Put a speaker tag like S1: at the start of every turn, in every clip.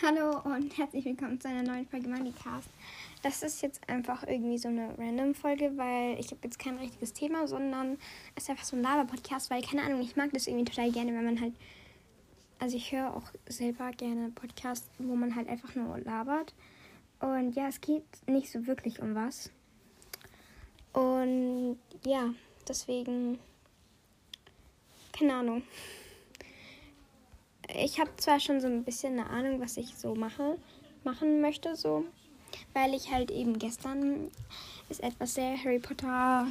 S1: Hallo und herzlich willkommen zu einer neuen Folge Moneycast. Das ist jetzt einfach irgendwie so eine random Folge, weil ich habe jetzt kein richtiges Thema, sondern es ist einfach so ein Laber-Podcast, weil keine Ahnung, ich mag das irgendwie total gerne, wenn man halt, also ich höre auch selber gerne Podcasts, wo man halt einfach nur labert. Und ja, es geht nicht so wirklich um was. Und ja, deswegen, keine Ahnung ich habe zwar schon so ein bisschen eine Ahnung, was ich so mache, machen möchte, so, weil ich halt eben gestern ist etwas sehr Harry Potter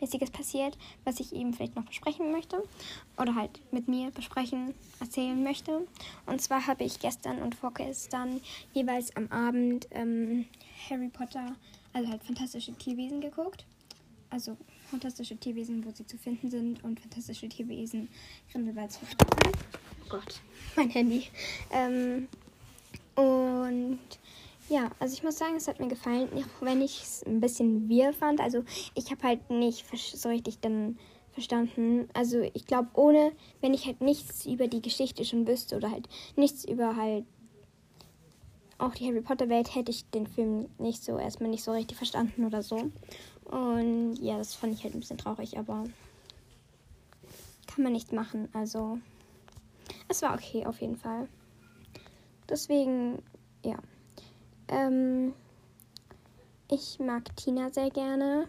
S1: mäßiges passiert, was ich eben vielleicht noch besprechen möchte oder halt mit mir besprechen, erzählen möchte. Und zwar habe ich gestern und vorgestern jeweils am Abend ähm, Harry Potter, also halt fantastische Tierwesen geguckt. Also fantastische Tierwesen, wo sie zu finden sind und fantastische Tierwesen Grindelwalds. Oh Gott, mein Handy. Ähm, und ja, also ich muss sagen, es hat mir gefallen, auch wenn ich es ein bisschen wir fand. Also ich habe halt nicht so richtig dann verstanden. Also ich glaube, ohne, wenn ich halt nichts über die Geschichte schon wüsste oder halt nichts über halt auch die Harry Potter Welt, hätte ich den Film nicht so erstmal nicht so richtig verstanden oder so. Und ja, das fand ich halt ein bisschen traurig, aber kann man nichts machen. Also es war okay auf jeden Fall. Deswegen, ja. Ähm, ich mag Tina sehr gerne.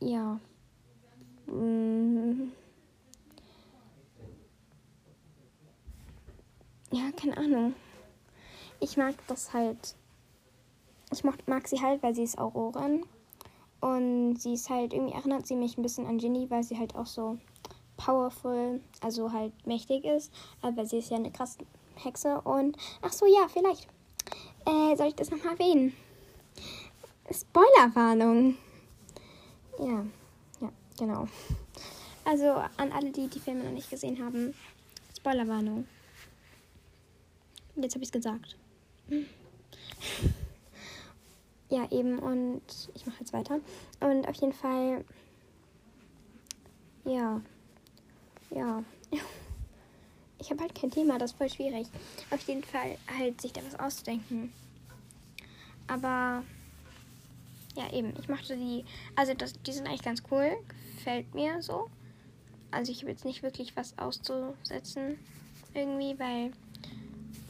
S1: Ja. Mm. Ja, keine Ahnung. Ich mag das halt. Ich mag sie halt, weil sie ist Aurorin. Und sie ist halt, irgendwie erinnert sie mich ein bisschen an Ginny, weil sie halt auch so powerful, also halt mächtig ist. Aber sie ist ja eine krasse Hexe. Und ach so, ja, vielleicht. Äh, soll ich das nochmal erwähnen? Spoilerwarnung. Ja, ja, genau. Also an alle, die die Filme noch nicht gesehen haben, Spoilerwarnung. Jetzt habe ich es gesagt. Ja, eben. Und ich mache jetzt weiter. Und auf jeden Fall, ja, ja. Ich habe halt kein Thema, das ist voll schwierig. Auf jeden Fall halt sich da was auszudenken. Aber ja, eben, ich mochte die, also das, die sind eigentlich ganz cool, gefällt mir so. Also ich habe jetzt nicht wirklich was auszusetzen irgendwie, weil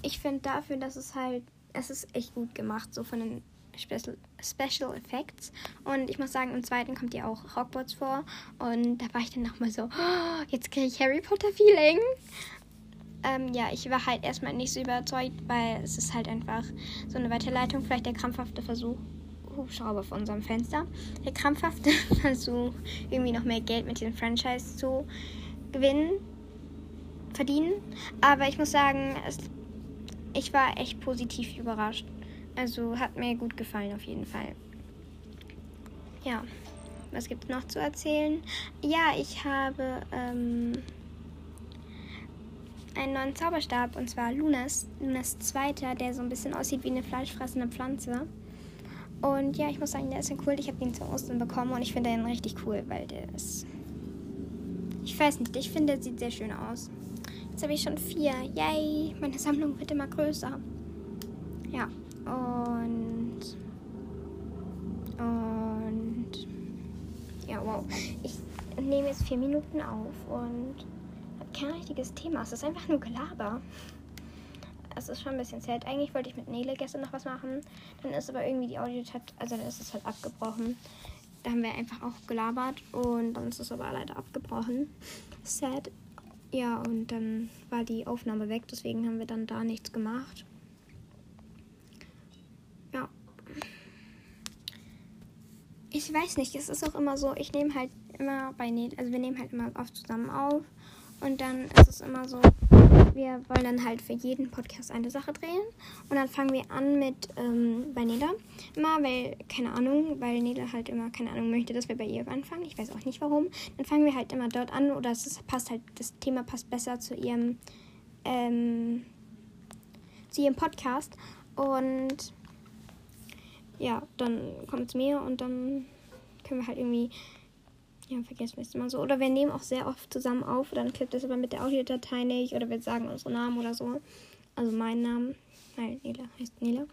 S1: ich finde dafür, dass es halt, es ist echt gut gemacht, so von den Special, Special Effects. Und ich muss sagen, im zweiten kommt ja auch Hogwarts vor. Und da war ich dann nochmal so, oh, jetzt kriege ich Harry Potter Feeling. Ähm, ja, ich war halt erstmal nicht so überzeugt, weil es ist halt einfach so eine Weiterleitung, vielleicht der krampfhafte Versuch. Hubschrauber vor unserem Fenster. Der krampfhafte Versuch, irgendwie noch mehr Geld mit diesem Franchise zu gewinnen, verdienen. Aber ich muss sagen, es, ich war echt positiv überrascht. Also hat mir gut gefallen auf jeden Fall. Ja, was gibt es noch zu erzählen? Ja, ich habe ähm, einen neuen Zauberstab und zwar Lunas, Lunas zweiter, der so ein bisschen aussieht wie eine fleischfressende Pflanze. Und ja, ich muss sagen, der ist ja cool. Ich habe ihn zu Ostern bekommen und ich finde den richtig cool, weil der ist. Ich weiß nicht, ich finde, der sieht sehr schön aus. Jetzt habe ich schon vier. Yay! Meine Sammlung wird immer größer. Ja. Und. Und. Ja, wow. Ich nehme jetzt vier Minuten auf und habe kein richtiges Thema. Es ist einfach nur Gelaber. Es ist schon ein bisschen sad. Eigentlich wollte ich mit Nele gestern noch was machen. Dann ist aber irgendwie die audio also dann ist es halt abgebrochen. Da haben wir einfach auch gelabert und dann ist es aber leider abgebrochen. Sad. Ja, und dann war die Aufnahme weg, deswegen haben wir dann da nichts gemacht. Ich weiß nicht, es ist auch immer so, ich nehme halt immer bei Ned, also wir nehmen halt immer oft zusammen auf und dann ist es immer so, wir wollen dann halt für jeden Podcast eine Sache drehen und dann fangen wir an mit ähm, bei Neda. Immer, weil, keine Ahnung, weil Neda halt immer, keine Ahnung, möchte, dass wir bei ihr anfangen, ich weiß auch nicht warum, dann fangen wir halt immer dort an oder es passt halt, das Thema passt besser zu ihrem, ähm, zu ihrem Podcast und ja, dann kommt es mir und dann können wir halt irgendwie ja, vergessen wir es immer so. Oder wir nehmen auch sehr oft zusammen auf, dann klappt das aber mit der Audiodatei nicht. Oder wir sagen unsere Namen oder so. Also mein Name. Nein, Nela heißt Nela.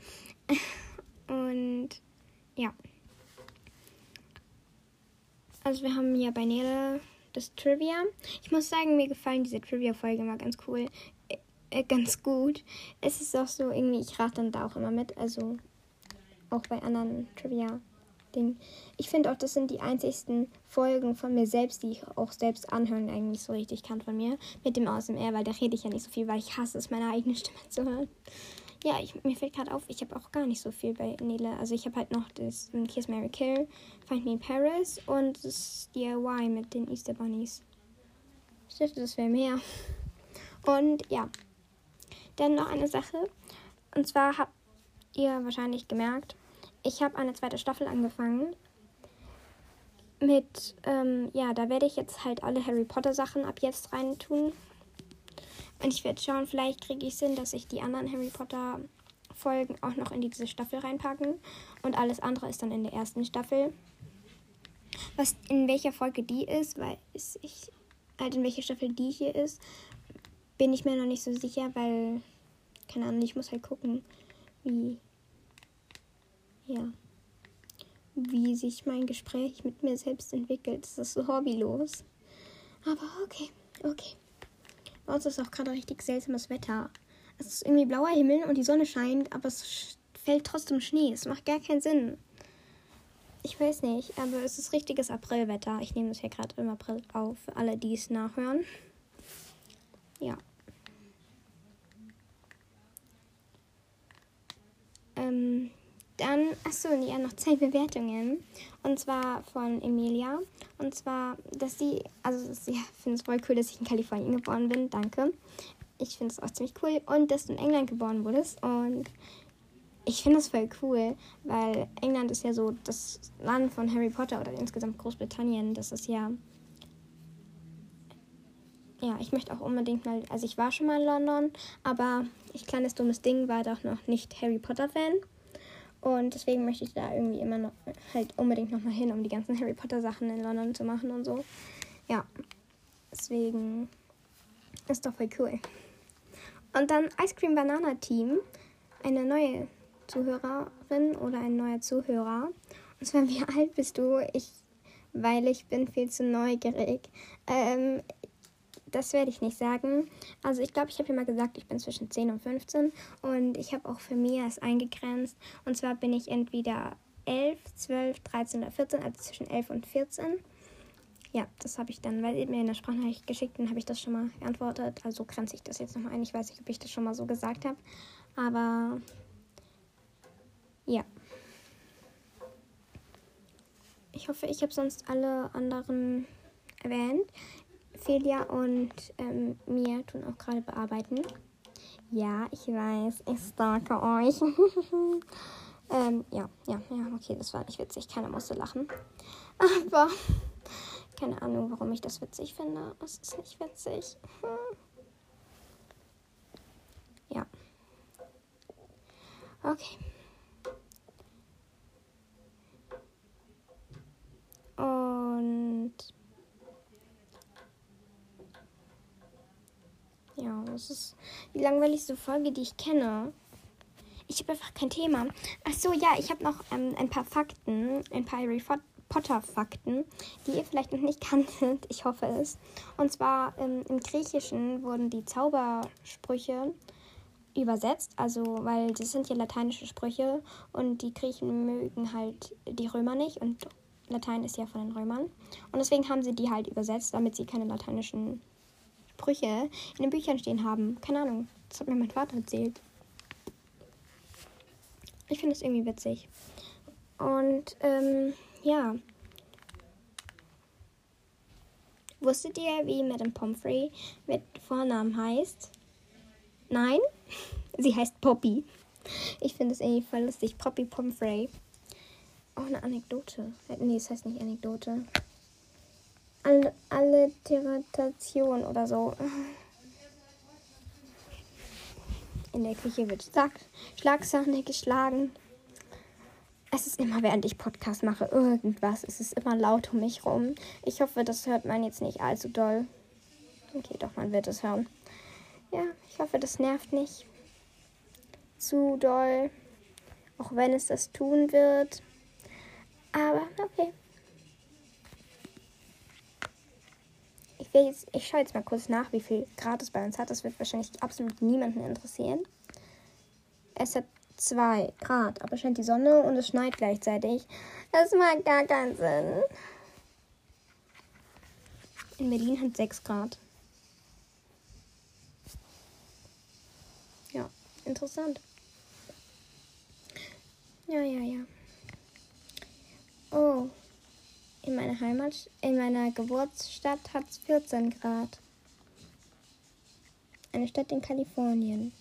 S1: Und ja. Also wir haben hier bei Nela das Trivia. Ich muss sagen, mir gefallen diese Trivia-Folge immer ganz cool. Äh, äh, ganz gut. Es ist auch so irgendwie, ich rate dann da auch immer mit. Also auch bei anderen Trivia. Ding. Ich finde auch, das sind die einzigsten Folgen von mir selbst, die ich auch selbst anhören eigentlich so richtig kann von mir. Mit dem ASMR, weil da rede ich ja nicht so viel, weil ich hasse es, meine eigene Stimme zu hören. Ja, ich, mir fällt gerade auf, ich habe auch gar nicht so viel bei Nele. Also ich habe halt noch das Kiss Mary Kill, Find Me in Paris und das DIY mit den Easter Bunnies. Ich dachte, das wäre mehr. Und ja, dann noch eine Sache. Und zwar habt ihr wahrscheinlich gemerkt, ich habe eine zweite Staffel angefangen. Mit, ähm, ja, da werde ich jetzt halt alle Harry Potter Sachen ab jetzt rein tun. Und ich werde schauen, vielleicht kriege ich hin, dass ich die anderen Harry Potter Folgen auch noch in diese Staffel reinpacken. Und alles andere ist dann in der ersten Staffel. Was in welcher Folge die ist, weil ich halt in welcher Staffel die hier ist, bin ich mir noch nicht so sicher, weil keine Ahnung, ich muss halt gucken, wie ja, wie sich mein Gespräch mit mir selbst entwickelt. Das ist so hobbylos. Aber okay, okay. Bei uns ist auch gerade richtig seltsames Wetter. Es ist irgendwie blauer Himmel und die Sonne scheint, aber es fällt trotzdem Schnee. Es macht gar keinen Sinn. Ich weiß nicht, aber es ist richtiges Aprilwetter. Ich nehme das hier gerade im April auf, für alle, die es nachhören. Ja. Ähm, dann, achso, ja, noch zwei Bewertungen. Und zwar von Emilia. Und zwar, dass sie, also sie findet es voll cool, dass ich in Kalifornien geboren bin. Danke. Ich finde es auch ziemlich cool. Und dass du in England geboren wurdest. Und ich finde es voll cool, weil England ist ja so das Land von Harry Potter oder insgesamt Großbritannien. Das ist ja. Ja, ich möchte auch unbedingt mal. Also, ich war schon mal in London, aber ich kleines dummes Ding war doch noch nicht Harry Potter-Fan. Und deswegen möchte ich da irgendwie immer noch halt unbedingt nochmal hin, um die ganzen Harry Potter Sachen in London zu machen und so. Ja. Deswegen ist doch voll cool. Und dann Ice Cream Banana Team. Eine neue Zuhörerin oder ein neuer Zuhörer. Und zwar, wie alt bist du? Ich, weil ich bin viel zu neugierig. Ähm, das werde ich nicht sagen. Also ich glaube, ich habe mal gesagt, ich bin zwischen 10 und 15 und ich habe auch für mich es eingegrenzt. Und zwar bin ich entweder 11, 12, 13 oder 14, also zwischen 11 und 14. Ja, das habe ich dann, weil ihr mir in der Sprachnachricht geschickt, dann habe ich das schon mal geantwortet. Also grenze ich das jetzt nochmal ein. Ich weiß nicht, ob ich das schon mal so gesagt habe. Aber ja. Ich hoffe, ich habe sonst alle anderen erwähnt. Felia und ähm, mir tun auch gerade bearbeiten. Ja, ich weiß, ich stalke euch. ähm, ja, ja, ja, okay, das war nicht witzig. Keiner musste lachen. Aber keine Ahnung, warum ich das witzig finde. Es ist nicht witzig. Ja. Okay. Und Ja, das ist die langweiligste Folge, die ich kenne. Ich habe einfach kein Thema. Ach so, ja, ich habe noch ähm, ein paar Fakten, ein paar Harry Potter Fakten, die ihr vielleicht noch nicht kanntet. Ich hoffe es. Und zwar ähm, im Griechischen wurden die Zaubersprüche übersetzt, also weil das sind ja lateinische Sprüche und die Griechen mögen halt die Römer nicht und Latein ist ja von den Römern und deswegen haben sie die halt übersetzt, damit sie keine lateinischen Sprüche in den Büchern stehen haben. Keine Ahnung. Das hat mir mein Vater erzählt. Ich finde es irgendwie witzig. Und ähm, ja. Wusstet ihr, wie Madame Pomfrey mit Vornamen heißt? Nein? Sie heißt Poppy. Ich finde es irgendwie voll lustig. Poppy Pomfrey. Oh, eine Anekdote. Nee, es heißt nicht Anekdote. All Alliteration oder so. In der Küche wird Schlag Schlagsahne geschlagen. Es ist immer, während ich Podcast mache, irgendwas. Es ist immer laut um mich rum. Ich hoffe, das hört man jetzt nicht allzu doll. Okay, doch, man wird es hören. Ja, ich hoffe, das nervt nicht zu doll. Auch wenn es das tun wird. Aber okay. Ich, will jetzt, ich schaue jetzt mal kurz nach, wie viel Grad es bei uns hat. Das wird wahrscheinlich absolut niemanden interessieren. Es hat 2 Grad, aber scheint die Sonne und es schneit gleichzeitig. Das macht gar keinen Sinn. In Berlin hat 6 Grad. Ja, interessant. Ja, ja, ja. Oh. In meiner Heimat, in meiner Geburtsstadt hat es 14 Grad. Eine Stadt in Kalifornien.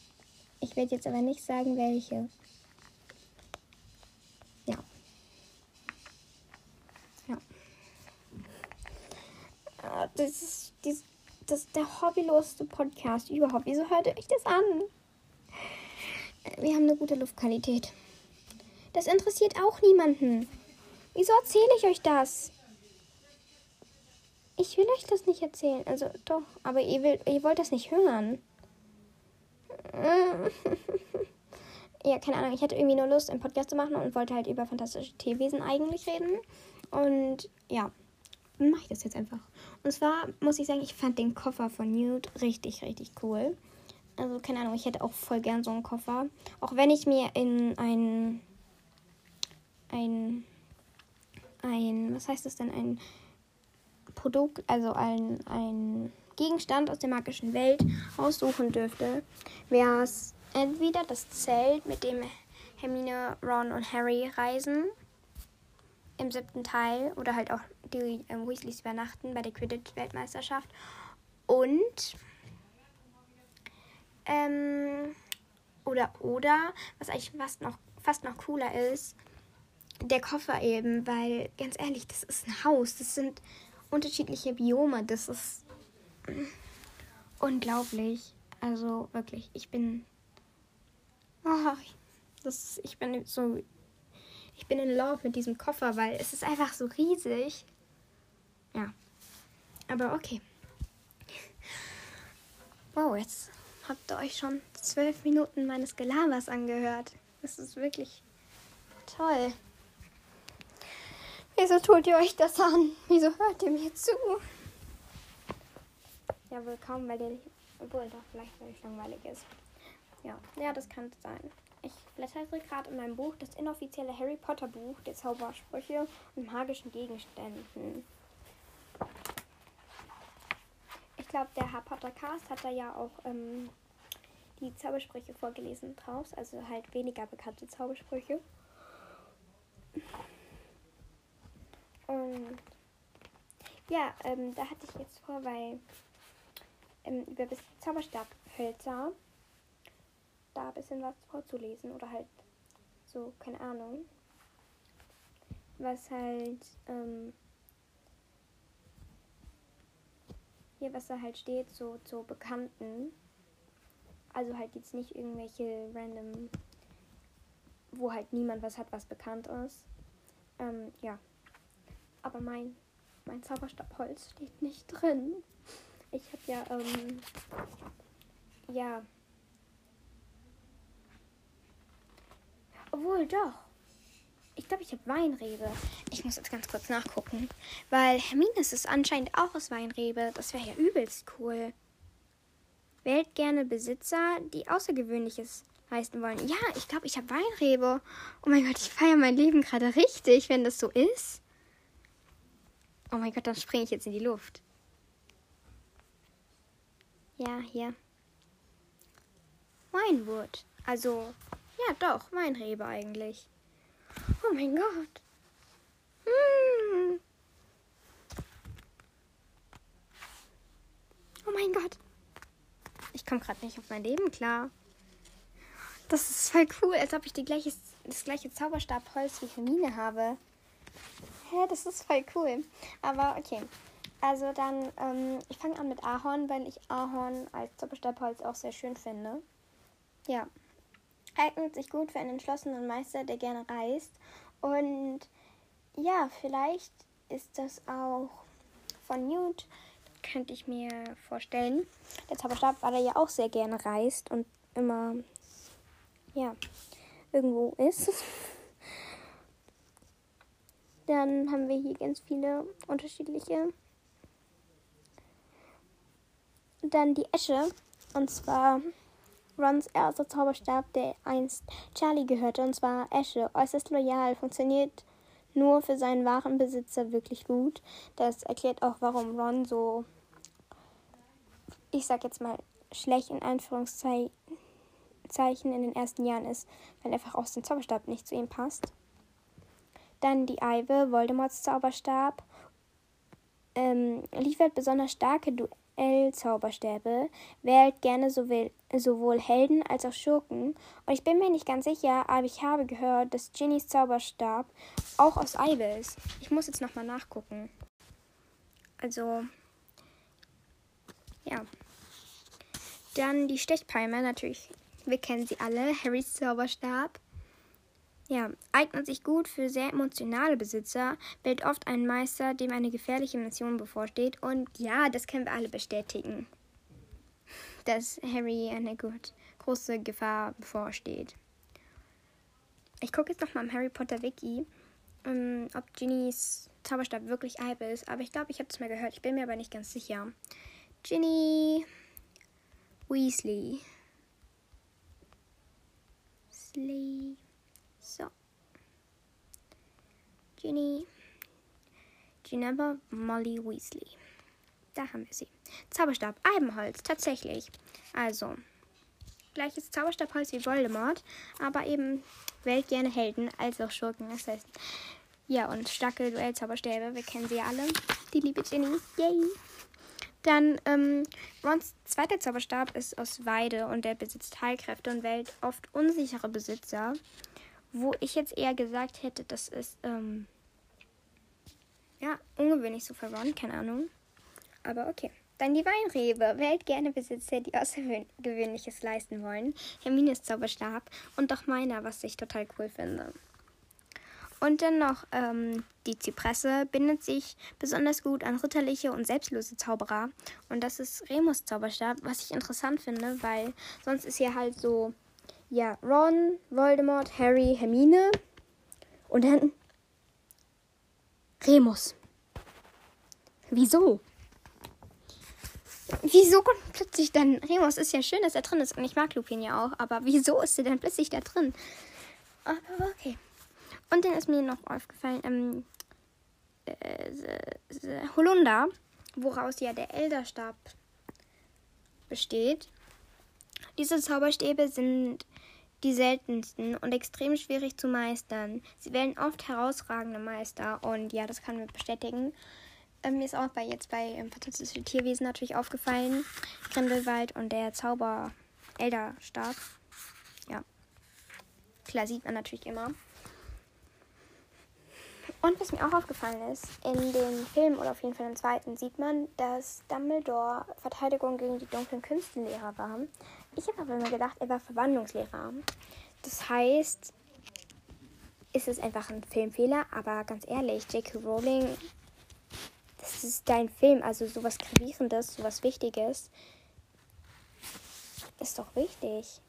S1: Ich werde jetzt aber nicht sagen, welche. Ja. Ja. Ah, das ist, das ist der hobbyloseste Podcast überhaupt. Wieso hört ihr euch das an? Wir haben eine gute Luftqualität. Das interessiert auch niemanden. Wieso erzähle ich euch das? Ich will euch das nicht erzählen. Also doch, aber ihr, will, ihr wollt das nicht hören. ja, keine Ahnung. Ich hatte irgendwie nur Lust, einen Podcast zu machen und wollte halt über fantastische Tierwesen eigentlich reden. Und ja, mache ich das jetzt einfach. Und zwar muss ich sagen, ich fand den Koffer von Newt richtig, richtig cool. Also, keine Ahnung, ich hätte auch voll gern so einen Koffer. Auch wenn ich mir in ein. ein. Ein. was heißt das denn? Ein Produkt, also ein. ein Gegenstand aus der magischen Welt aussuchen dürfte, wäre es entweder das Zelt, mit dem Hermine, Ron und Harry reisen im siebten Teil oder halt auch die ähm, Weasleys übernachten bei der Quidditch-Weltmeisterschaft und ähm, oder oder was eigentlich fast noch fast noch cooler ist der Koffer eben, weil ganz ehrlich, das ist ein Haus, das sind unterschiedliche Biome, das ist unglaublich. Also wirklich, ich bin. Oh, das, ich bin so. Ich bin in Love mit diesem Koffer, weil es ist einfach so riesig. Ja. Aber okay. Wow, jetzt habt ihr euch schon zwölf Minuten meines Gelabers angehört. Das ist wirklich toll. Wieso tut ihr euch das an? Wieso hört ihr mir zu? Ja, wohl kaum, weil nicht. Obwohl, doch, vielleicht, weil es langweilig ist. Ja, ja, das kann sein. Ich blättere gerade in meinem Buch, das inoffizielle Harry Potter Buch der Zaubersprüche und magischen Gegenständen. Ich glaube, der Harry Potter Cast hat da ja auch ähm, die Zaubersprüche vorgelesen draus, also halt weniger bekannte Zaubersprüche. Und ja, ähm, da hatte ich jetzt vor, weil ähm, über das Zauberstabhölzer da ein bisschen was vorzulesen oder halt so, keine Ahnung. Was halt, ähm, hier, was da halt steht, so zu Bekannten. Also halt jetzt nicht irgendwelche random, wo halt niemand was hat, was bekannt ist. Ähm, ja. Aber mein, mein Zauberstabholz steht nicht drin. Ich habe ja, ähm, ja. Obwohl, doch. Ich glaube, ich habe Weinrebe. Ich muss jetzt ganz kurz nachgucken. Weil Hermines ist anscheinend auch aus Weinrebe. Das wäre ja übelst cool. Wählt gerne Besitzer, die Außergewöhnliches leisten wollen. Ja, ich glaube, ich habe Weinrebe. Oh mein Gott, ich feiere mein Leben gerade richtig, wenn das so ist. Oh mein Gott, dann springe ich jetzt in die Luft. Ja, hier. Weinwood. Also, ja doch, Weinrebe eigentlich. Oh mein Gott. Hm. Oh mein Gott. Ich komme gerade nicht auf mein Leben klar. Das ist voll cool, als ob ich die gleiche, das gleiche Zauberstabholz wie Hermine habe. Hä, das ist voll cool. Aber okay. Also dann, ähm, ich fange an mit Ahorn, weil ich Ahorn als Zauberstabholz auch sehr schön finde. Ja. Eignet sich gut für einen entschlossenen Meister, der gerne reist Und ja, vielleicht ist das auch von Newt, könnte ich mir vorstellen. Der Zauberstab, weil er ja auch sehr gerne reist und immer, ja, irgendwo ist. Dann haben wir hier ganz viele unterschiedliche. Dann die Esche. Und zwar Rons erster Zauberstab, der einst Charlie gehörte. Und zwar Esche. Äußerst loyal. Funktioniert nur für seinen wahren Besitzer wirklich gut. Das erklärt auch, warum Ron so, ich sag jetzt mal, schlecht in Anführungszeichen in den ersten Jahren ist, weil einfach auch sein Zauberstab nicht zu ihm passt. Dann die Eive, Voldemorts Zauberstab, ähm, liefert besonders starke Duellzauberstäbe, wählt gerne sowohl, sowohl Helden als auch Schurken. Und ich bin mir nicht ganz sicher, aber ich habe gehört, dass Ginnys Zauberstab auch aus Eive ist. Ich muss jetzt nochmal nachgucken. Also, ja. Dann die Stechpalme, natürlich. Wir kennen sie alle. Harrys Zauberstab. Ja, eignet sich gut für sehr emotionale Besitzer, wählt oft einen Meister, dem eine gefährliche Mission bevorsteht. Und ja, das können wir alle bestätigen, dass Harry eine gut, große Gefahr bevorsteht. Ich gucke jetzt nochmal im Harry Potter Wiki, ähm, ob Ginnys Zauberstab wirklich Eibe ist. Aber ich glaube, ich habe es mal gehört. Ich bin mir aber nicht ganz sicher. Ginny Weasley. Sleep. So. Ginny. Ginevra Molly Weasley. Da haben wir sie. Zauberstab, Eibenholz, tatsächlich. Also, gleiches Zauberstabholz wie Voldemort, aber eben wählt gerne Helden als auch Schurken. Das heißt, ja, und starke Duellzauberstäbe, wir kennen sie ja alle. Die liebe Ginny. Yay! Dann, ähm, Rons zweiter Zauberstab ist aus Weide und der besitzt Heilkräfte und wählt oft unsichere Besitzer. Wo ich jetzt eher gesagt hätte, das ist, ähm, ja, ungewöhnlich so Ron, keine Ahnung. Aber okay. Dann die Weinrebe. Wählt gerne Besitzer, die Außergewöhnliches leisten wollen. Hermines Zauberstab und doch meiner, was ich total cool finde. Und dann noch ähm, die Zypresse bindet sich besonders gut an ritterliche und selbstlose Zauberer. Und das ist Remus Zauberstab, was ich interessant finde, weil sonst ist hier halt so ja, Ron, Voldemort, Harry, Hermine und dann Remus. Wieso? Wieso kommt plötzlich dann Remus? Ist ja schön, dass er drin ist und ich mag Lupin ja auch, aber wieso ist er denn plötzlich da drin? Aber okay. Und dann ist mir noch aufgefallen, ähm, äh, Holunder, woraus ja der Elderstab besteht. Diese Zauberstäbe sind die seltensten und extrem schwierig zu meistern. Sie wählen oft herausragende Meister und ja, das kann man bestätigen. Ähm, mir ist auch bei jetzt bei ähm, Fantastische Tierwesen natürlich aufgefallen. Grindelwald und der Zauber Elderstab. Ja. Klar sieht man natürlich immer. Und was mir auch aufgefallen ist, in dem Film oder auf jeden Fall im zweiten sieht man, dass Dumbledore Verteidigung gegen die dunklen Künstenlehrer war. Ich habe aber immer gedacht, er war Verwandlungslehrer. Das heißt, ist es einfach ein Filmfehler, aber ganz ehrlich, J.K. Rowling, das ist dein Film, also sowas Gravierendes, sowas Wichtiges, ist doch wichtig.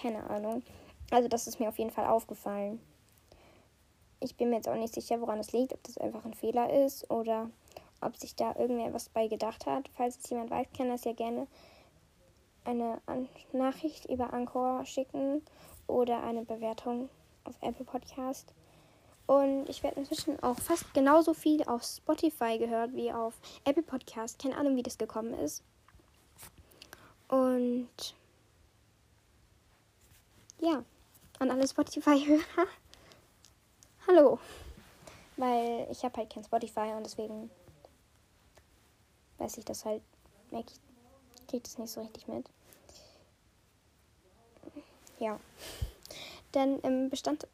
S1: Keine Ahnung. Also das ist mir auf jeden Fall aufgefallen. Ich bin mir jetzt auch nicht sicher, woran es liegt, ob das einfach ein Fehler ist oder ob sich da irgendwer was bei gedacht hat. Falls es jemand weiß, kann das ja gerne eine An Nachricht über Anchor schicken oder eine Bewertung auf Apple Podcast. Und ich werde inzwischen auch fast genauso viel auf Spotify gehört wie auf Apple Podcast. Keine Ahnung, wie das gekommen ist. Und ja, an alle Spotify-Hörer. Hallo. Weil ich habe halt kein Spotify und deswegen weiß ich das halt, merke ich, kriege das nicht so richtig mit. Ja. Dann ähm, bestand,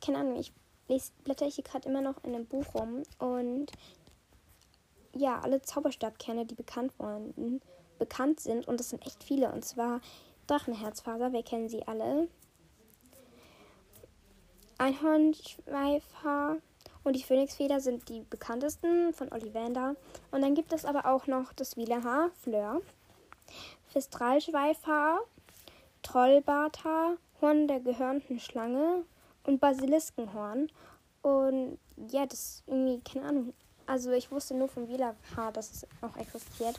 S1: keine Ahnung, ich lese, blätter ich hier gerade immer noch in einem Buch rum und ja, alle Zauberstabkerne, die bekannt wurden, bekannt sind und das sind echt viele und zwar Drachenherzfaser, wir kennen sie alle. Einhornschweifhaar und die Phönixfeder sind die bekanntesten von Ollivander. Und dann gibt es aber auch noch das Wielerhaar, Fleur, Fistralschweifhaar, Trollbarthaar, Horn der gehörnten Schlange und Basiliskenhorn. Und ja, das ist irgendwie, keine Ahnung. Also ich wusste nur vom Wielerhaar, dass es auch existiert.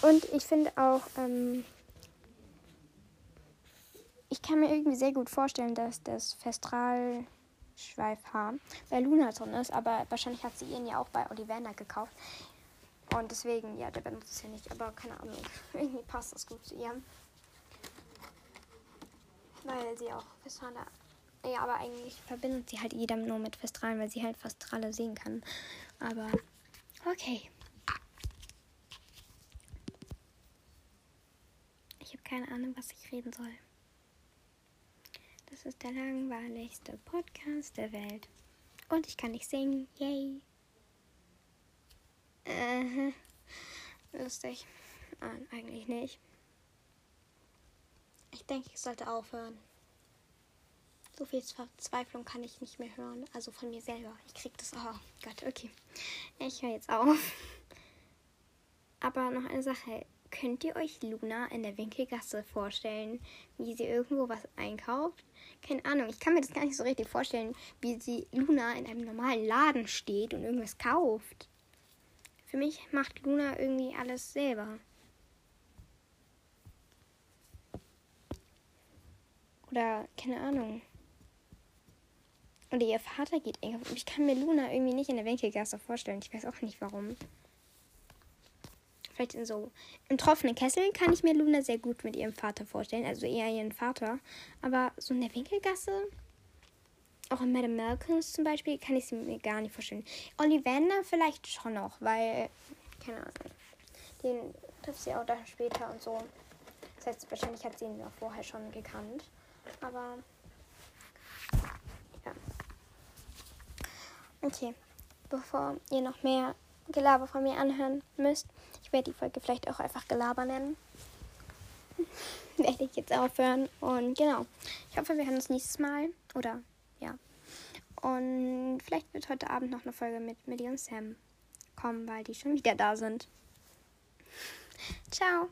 S1: Und ich finde auch, ähm, ich kann mir irgendwie sehr gut vorstellen, dass das Festral Schweifhaar bei Luna drin ist, aber wahrscheinlich hat sie ihn ja auch bei Ollivander gekauft. Und deswegen, ja, der benutzt es ja nicht, aber keine Ahnung. Irgendwie passt das gut zu ihr. Weil sie auch Festrale. Ja, aber eigentlich verbindet sie halt jeder nur mit Festralen, weil sie halt Festrale sehen kann. Aber okay. Ich habe keine Ahnung, was ich reden soll. Das ist der langweiligste Podcast der Welt. Und ich kann nicht singen. Yay. Äh, lustig. Nein, eigentlich nicht. Ich denke, ich sollte aufhören. So viel Verzweiflung kann ich nicht mehr hören. Also von mir selber. Ich krieg das. Oh Gott, okay. Ich höre jetzt auf. Aber noch eine Sache. Könnt ihr euch Luna in der Winkelgasse vorstellen, wie sie irgendwo was einkauft? Keine Ahnung, ich kann mir das gar nicht so richtig vorstellen, wie sie Luna in einem normalen Laden steht und irgendwas kauft. Für mich macht Luna irgendwie alles selber. Oder keine Ahnung. Oder ihr Vater geht einkaufen. Ich kann mir Luna irgendwie nicht in der Winkelgasse vorstellen. Ich weiß auch nicht warum. Vielleicht in so. Im trockenen Kessel kann ich mir Luna sehr gut mit ihrem Vater vorstellen. Also eher ihren Vater. Aber so in der Winkelgasse. Auch in Madame Malkins zum Beispiel kann ich sie mir gar nicht vorstellen. Ollivander vielleicht schon noch, weil. Keine Ahnung. Den trifft sie auch dann später und so. Das heißt, wahrscheinlich hat sie ihn ja vorher schon gekannt. Aber. Ja. Okay. Bevor ihr noch mehr Gelaber von mir anhören müsst, ich werde die Folge vielleicht auch einfach Gelaber nennen. werde ich jetzt aufhören. Und genau. Ich hoffe, wir hören uns nächstes Mal. Oder ja. Und vielleicht wird heute Abend noch eine Folge mit Millie und Sam kommen, weil die schon wieder da sind. Ciao.